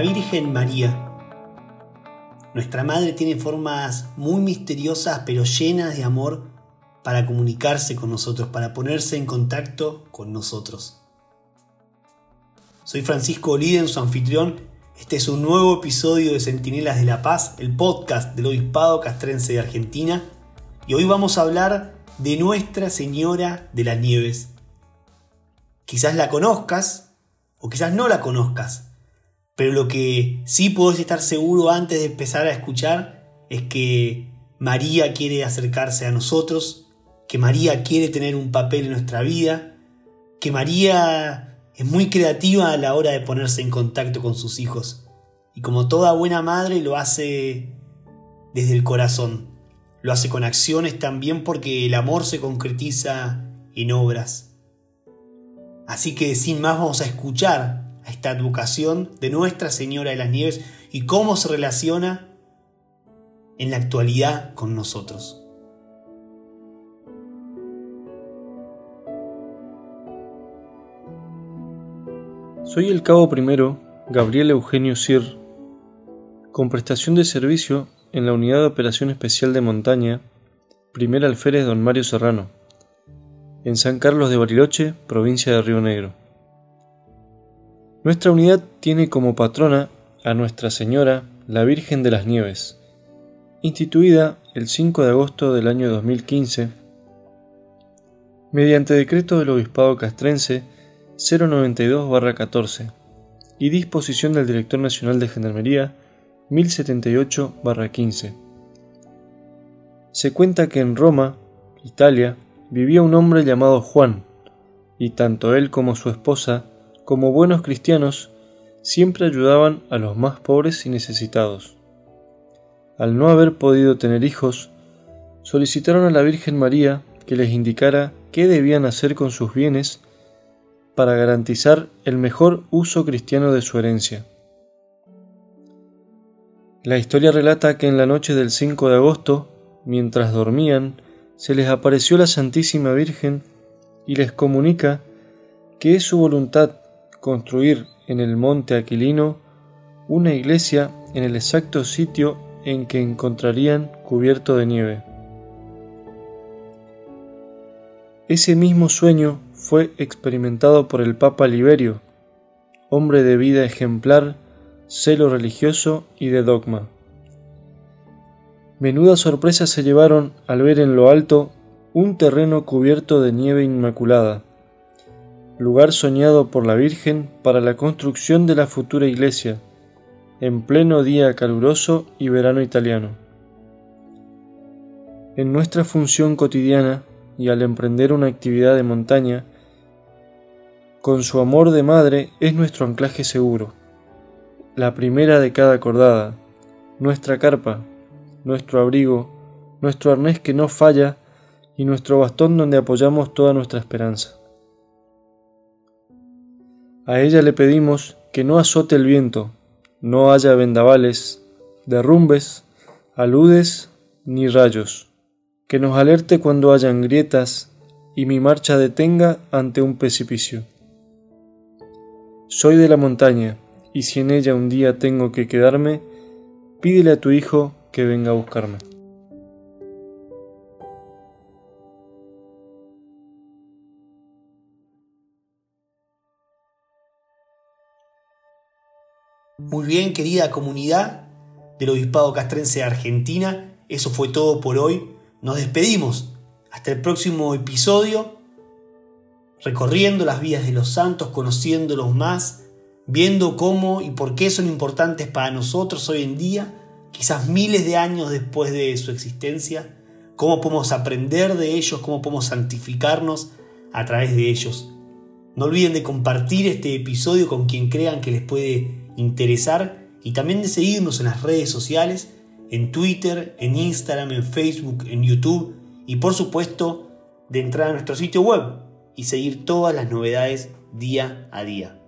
Virgen María. Nuestra Madre tiene formas muy misteriosas pero llenas de amor para comunicarse con nosotros, para ponerse en contacto con nosotros. Soy Francisco Oliden, su anfitrión. Este es un nuevo episodio de Centinelas de la Paz, el podcast del Obispado Castrense de Argentina. Y hoy vamos a hablar de Nuestra Señora de las Nieves. Quizás la conozcas o quizás no la conozcas, pero lo que sí puedes estar seguro antes de empezar a escuchar es que María quiere acercarse a nosotros, que María quiere tener un papel en nuestra vida, que María es muy creativa a la hora de ponerse en contacto con sus hijos. Y como toda buena madre lo hace desde el corazón. Lo hace con acciones también porque el amor se concretiza en obras. Así que sin más vamos a escuchar esta advocación de Nuestra Señora de las Nieves y cómo se relaciona en la actualidad con nosotros. Soy el cabo primero, Gabriel Eugenio Sir, con prestación de servicio en la Unidad de Operación Especial de Montaña, primer alférez don Mario Serrano, en San Carlos de Bariloche, provincia de Río Negro. Nuestra unidad tiene como patrona a Nuestra Señora, la Virgen de las Nieves, instituida el 5 de agosto del año 2015, mediante decreto del Obispado Castrense 092-14 y disposición del Director Nacional de Gendarmería 1078-15. Se cuenta que en Roma, Italia, vivía un hombre llamado Juan, y tanto él como su esposa como buenos cristianos, siempre ayudaban a los más pobres y necesitados. Al no haber podido tener hijos, solicitaron a la Virgen María que les indicara qué debían hacer con sus bienes para garantizar el mejor uso cristiano de su herencia. La historia relata que en la noche del 5 de agosto, mientras dormían, se les apareció la Santísima Virgen y les comunica que es su voluntad construir en el monte Aquilino una iglesia en el exacto sitio en que encontrarían cubierto de nieve. Ese mismo sueño fue experimentado por el Papa Liberio, hombre de vida ejemplar, celo religioso y de dogma. Menuda sorpresa se llevaron al ver en lo alto un terreno cubierto de nieve inmaculada lugar soñado por la Virgen para la construcción de la futura iglesia, en pleno día caluroso y verano italiano. En nuestra función cotidiana y al emprender una actividad de montaña, con su amor de madre es nuestro anclaje seguro, la primera de cada cordada, nuestra carpa, nuestro abrigo, nuestro arnés que no falla y nuestro bastón donde apoyamos toda nuestra esperanza. A ella le pedimos que no azote el viento, no haya vendavales, derrumbes, aludes ni rayos, que nos alerte cuando hayan grietas y mi marcha detenga ante un precipicio. Soy de la montaña, y si en ella un día tengo que quedarme, pídele a tu hijo que venga a buscarme. Muy bien, querida comunidad del Obispado Castrense de Argentina, eso fue todo por hoy. Nos despedimos. Hasta el próximo episodio, recorriendo las vías de los santos, conociéndolos más, viendo cómo y por qué son importantes para nosotros hoy en día, quizás miles de años después de su existencia, cómo podemos aprender de ellos, cómo podemos santificarnos a través de ellos. No olviden de compartir este episodio con quien crean que les puede interesar y también de seguirnos en las redes sociales, en Twitter, en Instagram, en Facebook, en YouTube y por supuesto de entrar a nuestro sitio web y seguir todas las novedades día a día.